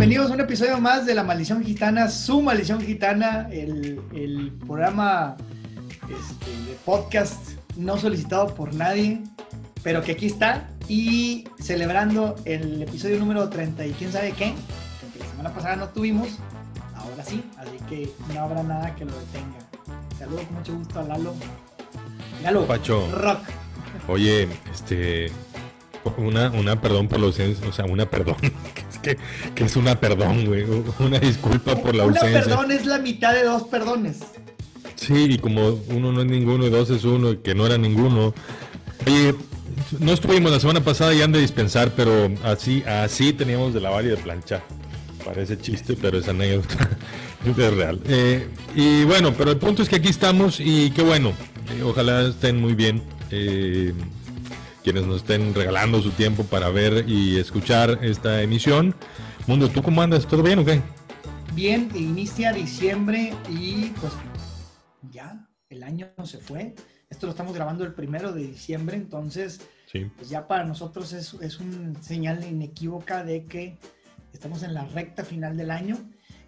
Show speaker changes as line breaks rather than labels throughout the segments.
bienvenidos a un episodio más de La Maldición Gitana, su Maldición Gitana, el, el programa este, de podcast no solicitado por nadie, pero que aquí está y celebrando el episodio número 30 y quién sabe qué, que la semana pasada no tuvimos, ahora sí, así que no habrá nada que lo detenga. Saludos con mucho gusto a Lalo. Lalo,
Pacho.
rock.
Oye, este. Una, una perdón por la ausencia, o sea, una perdón. que, que es una perdón, güey. Una disculpa por la
Una
ausencia.
perdón es la mitad de dos perdones.
Sí, y como uno no es ninguno y dos es uno, y que no era ninguno. Oye, no estuvimos la semana pasada y han de dispensar, pero así, así teníamos de lavar y de planchar. Parece chiste, pero es anécdota. es real. Eh, y bueno, pero el punto es que aquí estamos y qué bueno. Eh, ojalá estén muy bien. eh, quienes nos estén regalando su tiempo para ver y escuchar esta emisión. Mundo, ¿tú cómo andas? ¿Todo bien o qué?
Bien, inicia diciembre y pues ya, el año se fue. Esto lo estamos grabando el primero de diciembre, entonces
Sí.
pues ya para nosotros es, es una señal inequívoca de que estamos en la recta final del año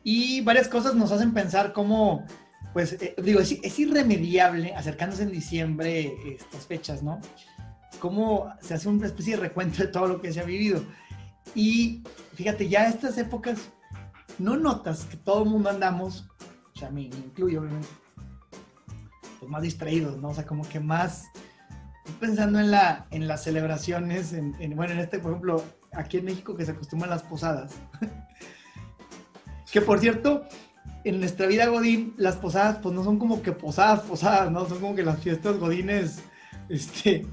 y varias cosas nos hacen pensar cómo, pues eh, digo, es, es irremediable acercándose en diciembre estas fechas, ¿no? Cómo se hace una especie de recuento de todo lo que se ha vivido. Y fíjate, ya estas épocas, no notas que todo el mundo andamos, o sea, me incluyo obviamente, pues más distraídos, ¿no? O sea, como que más pensando en, la, en las celebraciones, en, en- bueno, en este, por ejemplo, aquí en México que se acostumbran las posadas. que por cierto, en nuestra vida Godín, las posadas pues no son como que posadas, posadas, ¿no? Son como que las fiestas Godines, este...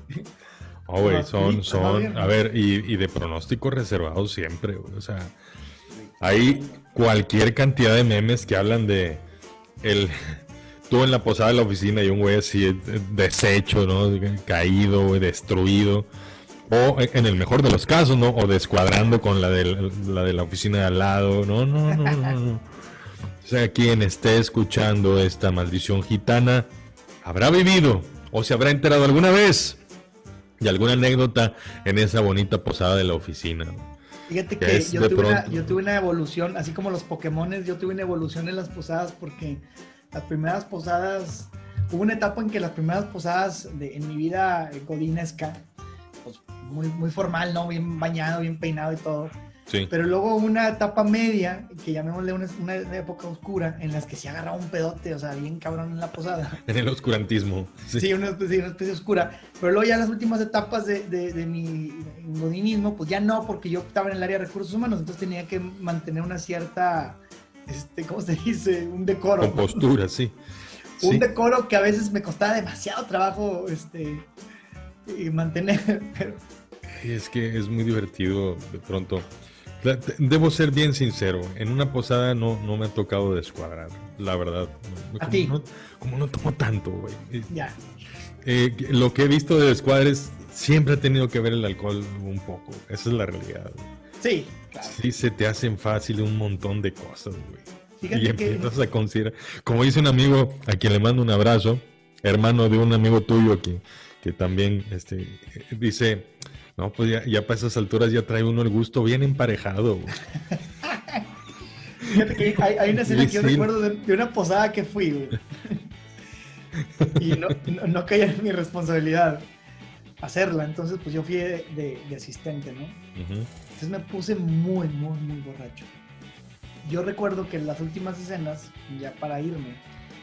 Oh, güey,
Pero
son, son, a ver, y, y de pronóstico reservado siempre, güey, o sea, hay cualquier cantidad de memes que hablan de el, tú en la posada de la oficina y un güey así eh, deshecho, ¿no? Caído, güey, destruido, o en el mejor de los casos, ¿no? O descuadrando con la de la, de la oficina de al lado, no, no, no, no, no. O sea, quien esté escuchando esta maldición gitana habrá vivido o se habrá enterado alguna vez y alguna anécdota en esa bonita posada de la oficina.
Fíjate
Que
yo tuve, una, yo tuve una evolución, así como los Pokémones, yo tuve una evolución en las posadas porque las primeras posadas, hubo una etapa en que las primeras posadas de, en mi vida eh, godinesca, pues muy, muy formal, ¿no? Bien bañado, bien peinado y todo.
Sí.
Pero luego una etapa media, que llamémosle una, una época oscura, en las que se agarraba un pedote, o sea, bien cabrón en la posada.
En el oscurantismo. Sí.
Sí, una especie, una especie oscura. Pero luego ya las últimas etapas de, de, de mi godinismo, pues ya no, porque yo estaba en el área de recursos humanos, entonces tenía que mantener una cierta, este, ¿cómo se dice? Un decoro.
Con postura, sí.
Un
Sí.
decoro que a veces me costaba demasiado trabajo este, y mantener. Pero,
Y Es que es muy divertido de pronto. Debo ser bien sincero, en una posada no, no me ha tocado descuadrar, la verdad.
¿A
Como
ti?
No, como no tomo tanto, güey.
Ya.
eh, lo que he visto de descuadres siempre ha tenido que ver el alcohol un poco. Esa es la realidad.
Sí, claro.
Sí, se te hacen fácil un montón de cosas, güey. Y
que
empiezas a considerar, como dice un amigo a quien le mando un abrazo, hermano de un amigo tuyo que, que también este, dice, no, pues ya, ya para esas alturas ya trae uno el gusto bien emparejado. güey".
Fíjate que hay, hay una escena que yo recuerdo de, de una posada que fui, güey. Y no, no, no caía en mi responsabilidad hacerla. Entonces, pues yo fui de, de- de asistente, ¿no? Entonces me puse muy, muy, muy borracho. Yo recuerdo que en las últimas escenas, ya para irme,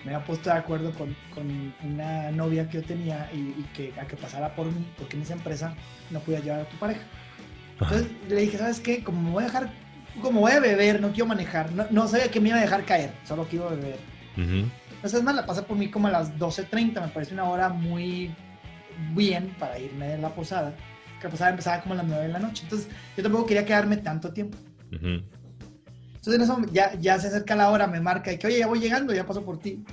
me había puesto de acuerdo con, con una novia que yo tenía y, y que a que pasara por mí, porque en esa empresa no podía llevar a tu pareja. Entonces le dije, ¿sabes qué? Como me voy a dejar, como voy a beber, no quiero manejar, no, no sabía que me iba a dejar caer, solo que iba a beber.
Ujú.
Entonces, es más, la pasé por mí como a las 12.30, me parece una hora muy bien para irme de la posada. Que la posada empezaba como a las 9 de la noche. Entonces, yo tampoco quería quedarme tanto tiempo.
Ujú.
Entonces ya, se acerca la hora, me marca de que, oye, ya voy llegando, ya paso por ti.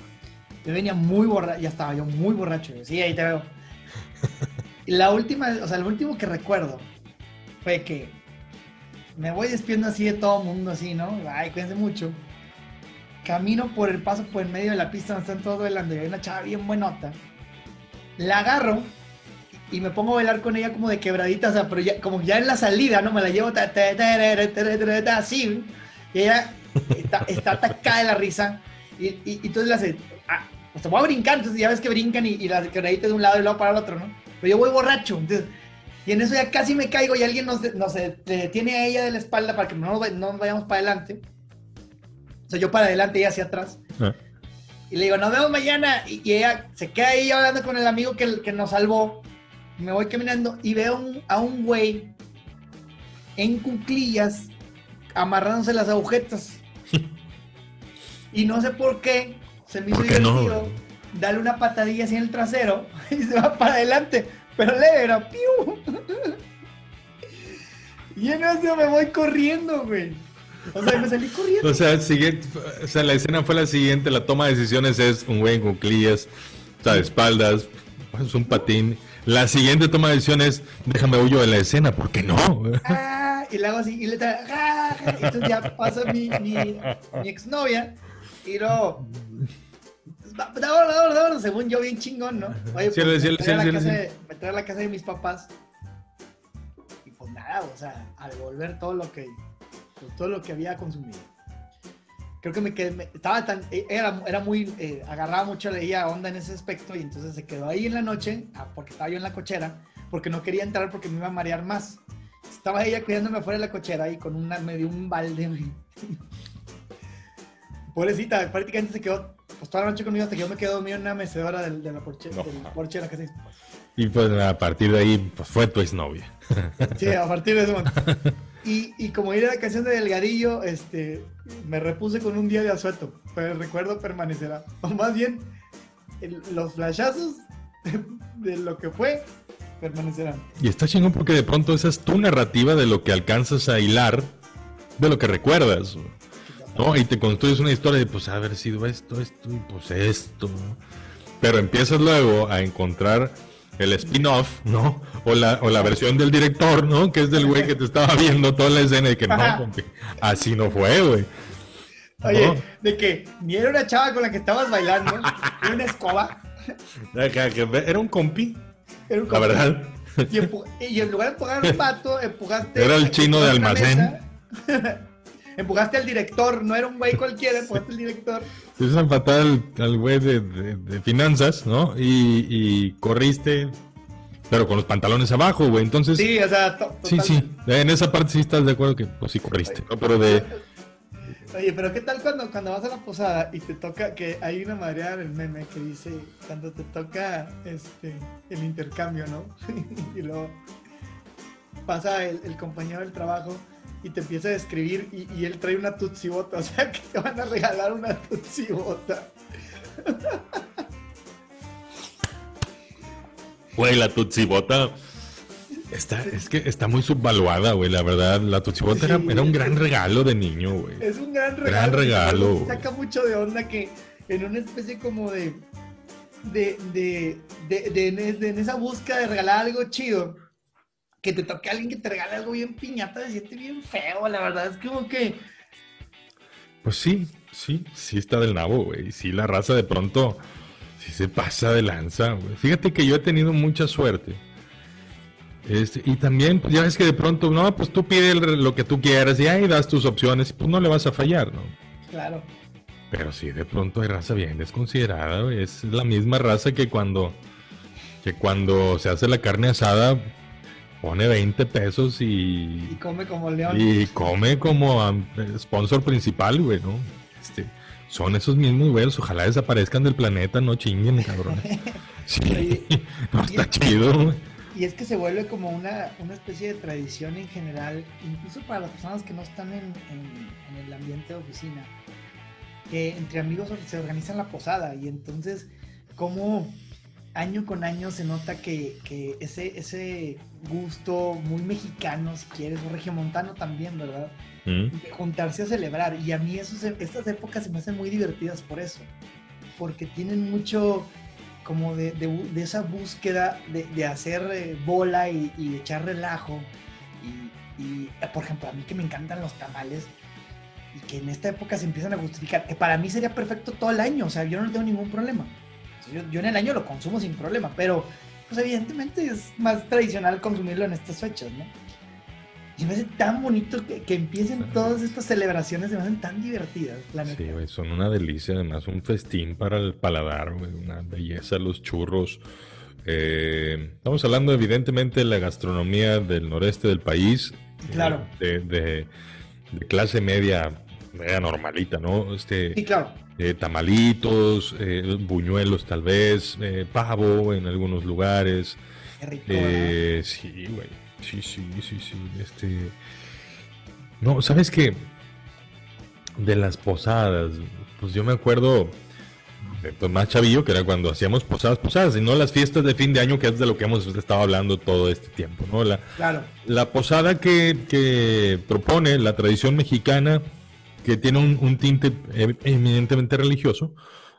Yo venía muy borracho, ya estaba yo muy borracho. Yo, sí, ahí te veo. Y la última, o sea, lo último que recuerdo fue que me voy despidiendo así de todo el mundo, así, ¿no? Ay, cuídense mucho. Camino por el paso por el medio de la pista donde están todos bailando y hay una chava bien buenota. La agarro y me pongo a bailar con ella como de quebradita, o sea, pero ya, como ya en la salida, ¿no? Me la llevo así. Ella está, está atacada de la risa. Y, y, y entonces le hace, ah, pues te voy a brincar. Entonces ya ves que brincan y, y la quebradita de un lado y luego para el otro, ¿no? Pero yo voy borracho. Entonces, y en eso ya casi me caigo y alguien nos, nos detiene a ella de la espalda para que no nos, no nos vayamos para adelante. O sea, yo para adelante y ella hacia atrás. Ah. Y le digo, nos vemos mañana. Y, ella se queda ahí hablando con el amigo que, que nos salvó. Me voy caminando y veo un, a un güey en cuclillas amarrándose las agujetas. y no sé por qué se me hizo divertido no? darle una patadilla así en el trasero y se va para adelante. Pero le era piu. y en eso me voy corriendo, güey. O sea, me salí corriendo.
O sea, siguiente, o sea, la escena fue la siguiente, la toma de decisiones es un güey en cuclillas, o sea, de espaldas, es un patín. La siguiente toma de decisiones, déjame huyo de la escena, ¿por qué no?
Ah, y luego así, y le trae, ah, entonces ya pasa mi, mi, mi exnovia, y luego, vámonos, vámonos, según yo, bien chingón, ¿no? Oye, pues, me, trae a la casa de, me a la casa de mis papás, y pues nada, o sea, al volver todo lo que, pues, todo lo que había consumido. Creo que me quedé, me, estaba tan, era, era muy, eh, agarraba mucho, leía onda en ese aspecto y entonces se quedó ahí en la noche, ah, porque estaba yo en la cochera, porque no quería entrar porque me iba a marear más. Estaba ella cuidándome afuera de la cochera y con una, me dio un balde. Pobrecita, prácticamente se quedó, pues toda la noche conmigo hasta que yo me quedé dormido en una mecedora de, de la porche, no. del porche de la casa.
Y pues a partir de ahí, pues fue tu exnovia.
Sí, a partir de eso. Y, y, como ir a la canción de Delgadillo, este, me repuse con un día de asueto, pero el recuerdo permanecerá. O más bien, el, los flashazos de lo que fue permanecerán.
Y está chingón porque de pronto esa es tu narrativa de lo que alcanzas a hilar, de lo que recuerdas. ¿no? Y te construyes una historia de, pues, haber sido esto, esto y pues esto. Pero empiezas luego a encontrar el spin-off, ¿no? O la, o la versión del director, ¿no? Que es del güey que te estaba viendo toda la escena y que no, así no fue, güey.
Oye, ¿no? de que ni era una chava con la que estabas bailando, era una escoba.
Era un compi.
Era un.
La verdad.
Y, y en lugar de empujar al pato, empujaste.
Era el chino de almacén.
empujaste al director, no era un güey cualquiera, empujaste al director.
Te hizo empatar al, al güey de, de, de, finanzas, ¿no? Y, y, corriste, pero con los pantalones abajo, güey. Entonces.
Sí, o sea,
sí, sí. En esa parte sí estás de acuerdo que, pues sí corriste, ¿no? Pero de.
Oye, pero ¿qué tal cuando, cuando vas a la posada y te toca, que hay una madre en el meme que dice, cuando te toca este, el intercambio, ¿no? y luego pasa el, compañero del trabajo y te empieza a describir y, y, él trae una tutsibota, o sea que te van a regalar una tutsibota.
Güey, la tutsibota está, es que está muy subvaluada, güey, la verdad. La tutsibota sí, era, era, un gran regalo de niño, güey.
Es un gran regalo.
Gran regalo.
Saca mucho de onda que en una especie como de de, de, de, de, de en esa búsqueda de regalar algo chido que te toque a alguien que te regale algo bien piñata, se siente bien feo, la verdad, es como que...
Pues sí, sí, sí está del nabo, güey, sí la raza de pronto, sí se pasa de lanza, güey. Fíjate que yo he tenido mucha suerte. Este, y también, pues ya ves que de pronto, no, pues tú pides lo que tú quieras y ahí das tus opciones, pues no le vas a fallar, ¿no?
Claro.
Pero sí, de pronto hay raza bien desconsiderada, güey. Es la misma raza que cuando, que cuando se hace la carne asada, pone 20 pesos y...
Y come como león.
Y come como sponsor principal, güey, ¿no? Este, son esos mismos güeyes, ojalá desaparezcan del planeta, no chinguen, cabrón. Sí, no, está chido.
Y es que se vuelve como una, una especie de tradición en general, incluso para las personas que no están en, en, en el ambiente de oficina, que entre amigos se organizan la posada y entonces como año con año se nota que, que, ese, ese gusto muy mexicano, si quieres, o regiomontano también, ¿verdad? Mm. De juntarse a celebrar. Y a mí esos, estas épocas se me hacen muy divertidas por eso. Porque tienen mucho como de, de, de esa búsqueda de, de hacer eh, bola y, y, echar relajo. Y, y, por ejemplo, a mí que me encantan los tamales y que en esta época se empiezan a justificar, para mí sería perfecto todo el año, o sea, yo no tengo ningún problema yo, yo, en el año lo consumo sin problema, pero pues evidentemente es más tradicional consumirlo en estas fechas, ¿no? Y me hace tan bonito que, que empiecen todas estas celebraciones, se me hacen tan divertidas, la neta.
Sí, güey, son una delicia, además, un festín para el paladar, güey, una belleza, los churros. Eh, estamos hablando, evidentemente, de la gastronomía del noreste del país.
Claro.
De, de- de clase media, media normalita, ¿no? Este,
Sí, claro.
eh, tamalitos, eh, buñuelos tal vez, eh, pavo en algunos lugares.
Qué rico.
Eh, sí, güey. Sí, sí, sí, sí. Este. No, ¿sabes qué? De las posadas, pues yo me acuerdo de pues, más chavillo, que era cuando hacíamos posadas, posadas, y no las fiestas de fin de año, que es de lo que hemos estado hablando todo este tiempo, ¿no? La,
Claro.
la posada que, que propone la tradición mexicana, que tiene un, un tinte em- eminentemente religioso,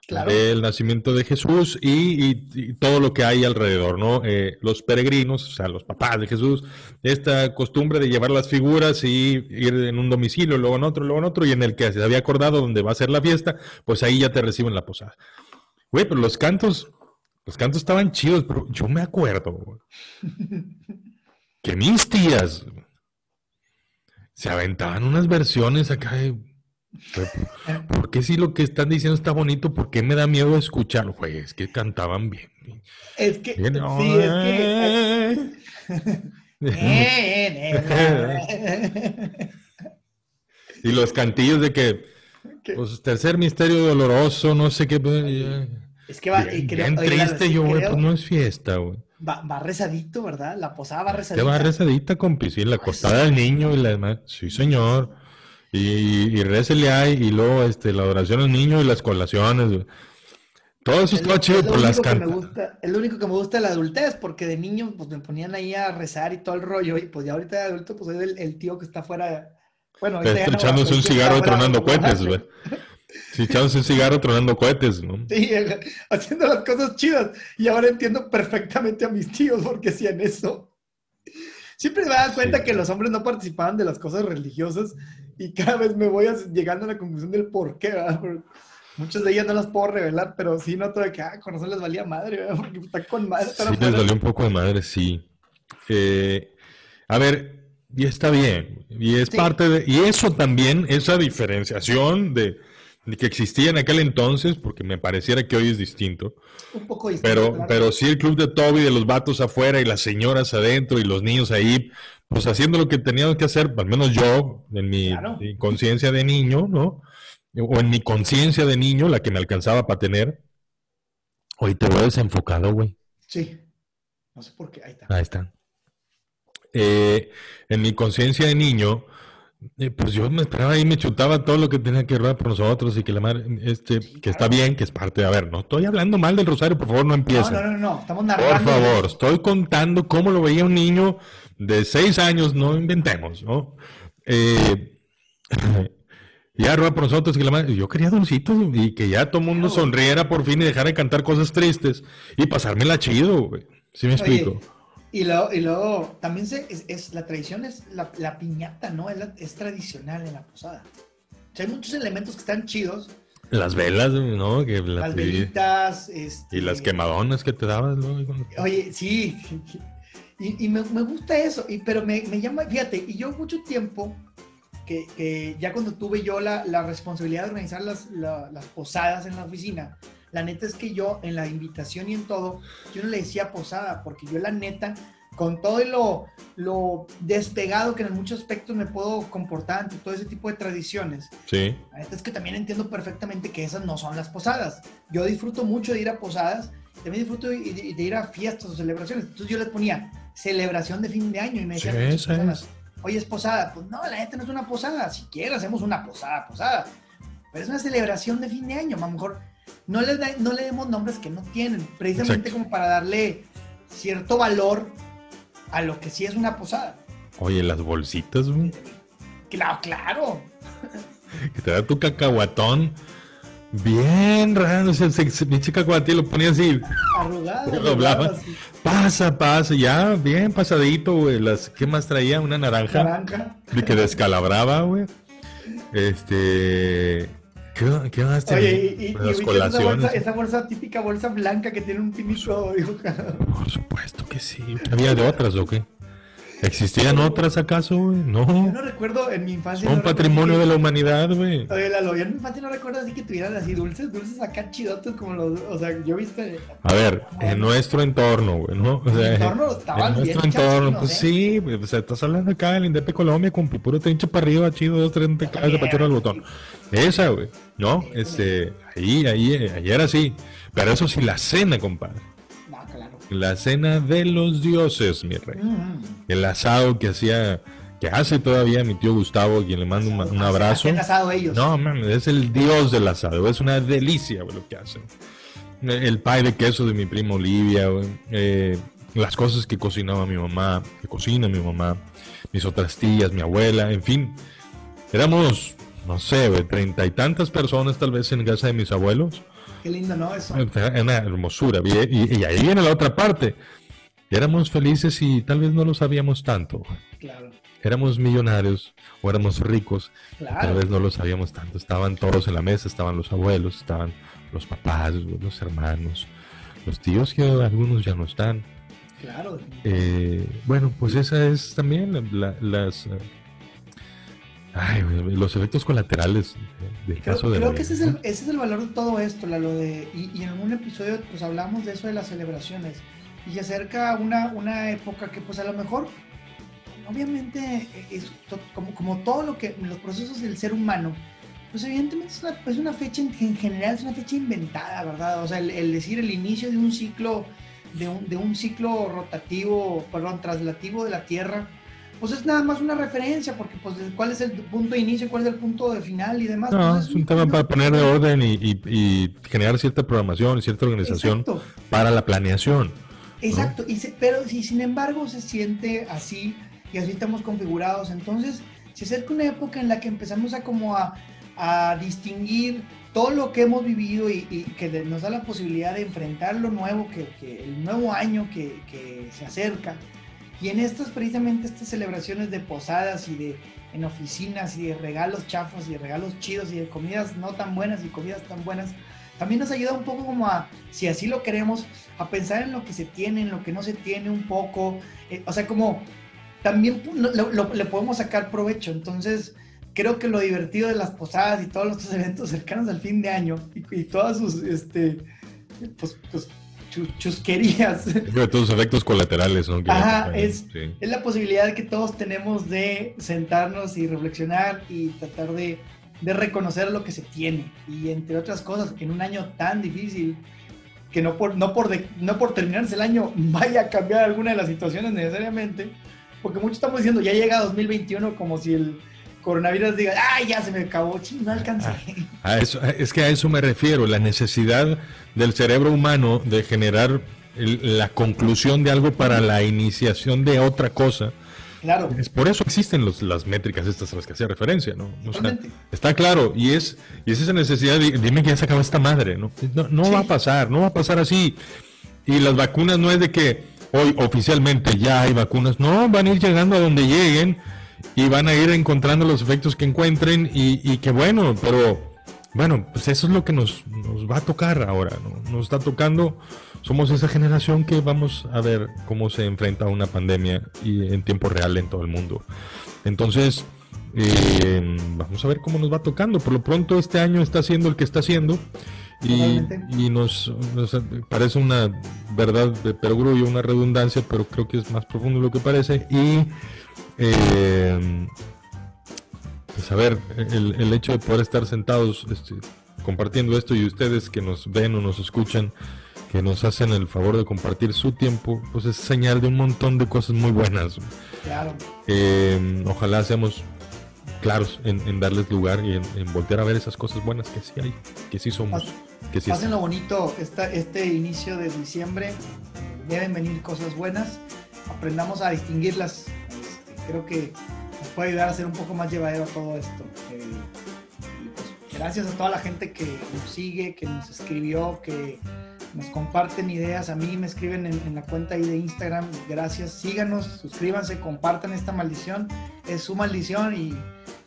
Claro.
el nacimiento de Jesús y, todo lo que hay alrededor, ¿no? Eh, los peregrinos, o sea, los papás de Jesús, esta costumbre de llevar las figuras y ir en un domicilio, luego en otro, luego en otro, y en el que se había acordado donde va a ser la fiesta, pues ahí ya te reciben la posada. Güey, pero los cantos, los cantos estaban chidos, pero yo me acuerdo que mis se aventaban unas versiones acá de... güey, ¿Por qué si lo que están diciendo está bonito? ¿Por qué me da miedo escuchar? Güey, es que cantaban bien.
Es que,
Bien,
sí, es que...
y los cantillos de que, pues, tercer misterio doloroso, no sé qué. pues,
Es que va, y
Bien,
creo-
bien triste yo, güey, pues no es fiesta, güey.
va, va rezadito, ¿verdad? La posada va
Te
rezadita.
va rezadita, compi, sí, la acostada del niño y la demás. Sí, señor. Y, y ahí, y luego este, la adoración al niño y las colaciones. güey. Todo eso
Es lo-
estaba chido
es
por las
gusta- Es lo único que me gusta de la adultez, porque de niño pues me ponían ahí a rezar y todo el rollo, y pues ya ahorita de adulto pues soy el, el tío que está afuera. Bueno, ya no,
echándose un cigarro
está
tronando cohetes, güey. Sí, echándose un cigarro tronando cohetes, ¿no?
Sí, haciendo las cosas chidas. Y ahora entiendo perfectamente a mis tíos porque hacían eso. Siempre me daba cuenta
Sí.
que los hombres no participaban de las cosas religiosas y cada vez me voy llegando a la conclusión del por qué, ¿verdad? Porque Muchas de ellas no las puedo revelar, pero sí noto de que, ah, con razón les valía madre, ¿verdad? Porque está con madre.
Sí, les dolió un poco de madre, sí. Eh, a ver, y está bien. Y es
Sí.
parte de. Y eso también, esa diferenciación de que existía en aquel entonces, porque me pareciera que hoy es distinto.
Un poco distinto,
Pero,
claro.
pero sí el club de Toby, de los vatos afuera y las señoras adentro y los niños ahí, pues haciendo lo que teníamos que hacer, al menos yo, en mi,
Claro.
mi conciencia de niño, ¿no? O en mi conciencia de niño, la que me alcanzaba para tener. Hoy te veo desenfocado, güey.
Sí. No sé por qué. Ahí está.
Ahí está. Eh, en mi conciencia de niño, eh, pues yo me esperaba ahí, me chutaba todo lo que tenía que ver por nosotros y que la madre, este, que está bien, que es parte de, a ver, no estoy hablando mal del rosario, por favor, no
No,
empiecen.
no, no, no. Estamos
Por
narrando.
favor, estoy contando cómo lo veía un niño de seis años, no inventemos, ¿no? Eh, ya rueda por nosotros y que la madre, yo quería dulcitos y que ya todo el mundo sonriera por fin y dejara de cantar cosas tristes y pasármela chido, güey. ¿Sí me
Oye,
explico?
Y luego, y luego también se, es, es- la tradición es la, la piñata, ¿no? Es, la- es tradicional en la posada. O sea, hay muchos elementos que están chidos.
Las velas, ¿no? Que la-
las velitas, este,
y las quemadonas que te dabas, ¿no?
Oye, sí. Y, y me, me gusta eso, y, pero me, me llama, fíjate, y yo mucho tiempo, que, que ya cuando tuve yo la, la responsabilidad de organizar las, la- las posadas en la oficina, la neta es que yo en la invitación y en todo, yo no le decía posada, porque yo la neta, con todo lo, lo despegado que en muchos aspectos me puedo comportar ante todo ese tipo de tradiciones,
Sí.
la neta es que también entiendo perfectamente que esas no son las posadas. Yo disfruto mucho de ir a posadas, también disfruto de, de- de ir a fiestas o celebraciones. Entonces yo les ponía celebración de fin de año y me decían personas, oye, es posada. Pues no, la neta no es una posada. Si quieres, hacemos una posada, posada. Pero es una celebración de fin de año. A lo mejor no le, da- no le demos nombres que no tienen, precisamente
Exacto.
como para darle cierto valor a lo que sí es una posada.
Oye, las bolsitas, güey.
Claro, claro.
Que te da tu cacahuatón. Bien raro. O sea, se, se, pinche cacahuate lo ponía así.
Arrugado.
Lo doblaba. Pasa, pasa. Ya, bien pasadito, güey. Las, ¿Qué más traía? Una naranja.
Naranja.
De que descalabraba, güey. Este. ¿Qué, qué más tenía?
Oye, y, y, y ubicas esa
colaciones.
bolsa, esa bolsa típica bolsa blanca que tiene un pinito dibujado.
Por supuesto que sí. ¿Había de otras o qué? ¿Existían otras acaso, güey? No.
Yo no recuerdo en mi infancia.
Son
no
patrimonio de la humanidad, güey.
Oye, Lalo, yo en mi infancia no recuerdo así que tuvieran así dulces, dulces acá chidotes como los. O sea, yo viste.
A ver, en nuestro entorno, güey, ¿no? O sea,
entorno estaban
en nuestro
bien
entorno, pues
¿eh?
sí, güey, o sea, estás hablando acá del Indepe Colombia con puro trinche para arriba, chido, dos, tres teclados de pachorra al botón. Esa, güey, ¿no? Este, ahí, ahí, eh, ahí era así. Pero eso sí, la cena, compadre. La cena de los dioses, mi rey.
Mm.
El asado que hacía, que hace todavía mi tío Gustavo, quien le mando un, un abrazo.
Hacían asado ellos.
No, mames, es el dios del asado, es una delicia güey, lo que hacen. El pie de queso de mi prima Olivia, eh, las cosas que cocinaba mi mamá, que cocina mi mamá, mis otras tías, mi abuela, en fin. Éramos, no sé, treinta y tantas personas tal vez en casa de mis abuelos.
Qué lindo, ¿no? Eso.
Una hermosura. Y, ahí viene la otra parte. Éramos felices y tal vez no lo sabíamos tanto.
Claro.
Éramos millonarios o éramos ricos Tal
Claro.
vez no lo sabíamos tanto. Estaban todos en la mesa, estaban los abuelos, estaban los papás, los hermanos, los tíos que algunos ya no están.
Claro.
Eh, bueno, pues esa es también la- la- las... ay, los efectos colaterales del
Creo,
caso de
creo
la
que ese es, el, ese es el valor de todo esto, Lalo, de, y, y en algún episodio pues hablamos de eso de las celebraciones y se acerca una, una época que pues a lo mejor obviamente es to- como, como todo lo que los procesos del ser humano pues evidentemente es una, es una fecha en, en general es una fecha inventada verdad o sea el, el decir el inicio de un ciclo de un, de un ciclo rotativo perdón traslativo de la tierra pues es nada más una referencia porque pues cuál es el punto de inicio cuál es el punto de final y demás
No,
Entonces,
es un tema para poner de orden y, y- y generar cierta programación, cierta organización
Exacto,
para la planeación.
exacto. Y se- pero si sin embargo se siente así y así estamos configurados, entonces se acerca una época en la que empezamos a como a, a distinguir todo lo que hemos vivido y, y que nos da la posibilidad de enfrentar lo nuevo, que, que el nuevo año que, que se acerca. Y en estas, precisamente, estas celebraciones de posadas y de en oficinas y de regalos chafos y de regalos chidos y de comidas no tan buenas y comidas tan buenas, también nos ayuda un poco como a, si así lo queremos, a pensar en lo que se tiene, en lo que no se tiene un poco. eh, o sea, como también lo- lo- le podemos sacar provecho. Entonces, creo que lo divertido de las posadas y todos estos eventos cercanos al fin de año y, y todas sus, este, pues, pues, chu- chusquerías.
De todos los efectos colaterales, ¿no?
Ajá, es-
sí.
Es la posibilidad que todos tenemos de sentarnos y reflexionar y tratar de, de reconocer lo que se tiene. Y entre otras cosas, en un año tan difícil, que no por, no por, de- no por terminarse el año vaya a cambiar alguna de las situaciones necesariamente, porque muchos estamos diciendo, ya llega 2021 como si el coronavirus diga, ¡ay, ya se me acabó! No alcancé.
A eso, es que a eso me refiero, la necesidad del cerebro humano de generar el- la conclusión de algo para la iniciación de otra cosa.
Claro,
Es por eso existen los- las métricas estas a las que hacía referencia, ¿no? O sea, está claro, y es, y es esa necesidad de, dime que ya se acabó esta madre, ¿no? No, no
Sí.
va a pasar, no va a pasar así. Y las vacunas no es de que hoy oficialmente ya hay vacunas, no, van a ir llegando a donde lleguen y van a ir encontrando los efectos que encuentren y, y que bueno, pero bueno, pues eso es lo que nos, nos va a tocar ahora, ¿no? Nos está tocando, somos esa generación que vamos a ver cómo se enfrenta a una pandemia y en tiempo real en todo el mundo. Entonces, eh, vamos a ver cómo nos va tocando. Por lo pronto este año está siendo el que está siendo y, nos, nos parece una verdad de perogrullo, una redundancia, pero creo que es más profundo de lo que parece. Y eh, pues a ver, el, el hecho de poder estar sentados este, compartiendo esto y ustedes que nos ven o nos escuchan, que nos hacen el favor de compartir su tiempo, pues es señal de un montón de cosas muy buenas.
claro.
Eh, ojalá seamos claros en, en darles lugar y en, en voltear a ver esas cosas buenas que sí hay, que sí somos, que sí
Pasen
están.
lo bonito esta, este inicio de diciembre. Deben venir cosas buenas. Aprendamos a distinguirlas. Creo que nos puede ayudar a ser un poco más llevadero todo esto. Eh, y pues, gracias a toda la gente que nos sigue, que nos escribió, que nos comparten ideas. A mí me escriben en, en la cuenta ahí de Instagram. Gracias. Síganos, suscríbanse, compartan esta maldición. Es su maldición y,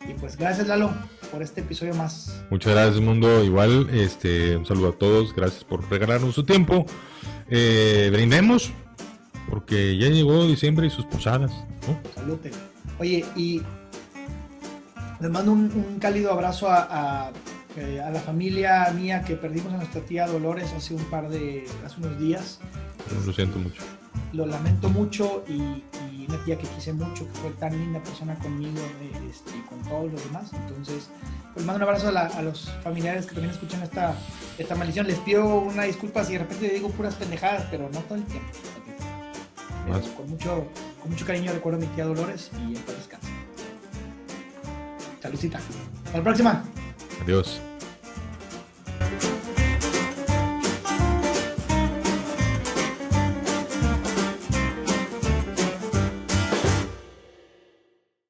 y pues gracias Lalo por este episodio más.
Muchas gracias, mundo. Igual, este, un saludo a todos. Gracias por regalarnos su tiempo. Eh, brindemos. porque ya llegó diciembre y sus posadas, ¿no?
Salute. Oye, y les mando un, cálido abrazo a, eh, a, la familia mía que perdimos a nuestra tía Dolores hace un par de, hace unos días.
Lo siento mucho.
Lo lamento mucho y, una tía que quise mucho, que fue tan linda persona conmigo eh, este, y con todos los demás. Entonces, pues mando un abrazo a, los familiares que también escuchan esta, esta maldición. Les pido una disculpa si de repente digo puras pendejadas, pero no todo el tiempo. con, mucho, con mucho cariño recuerdo a mi tía Dolores y en paz descanse. Saludcita. Hasta la próxima.
Adiós.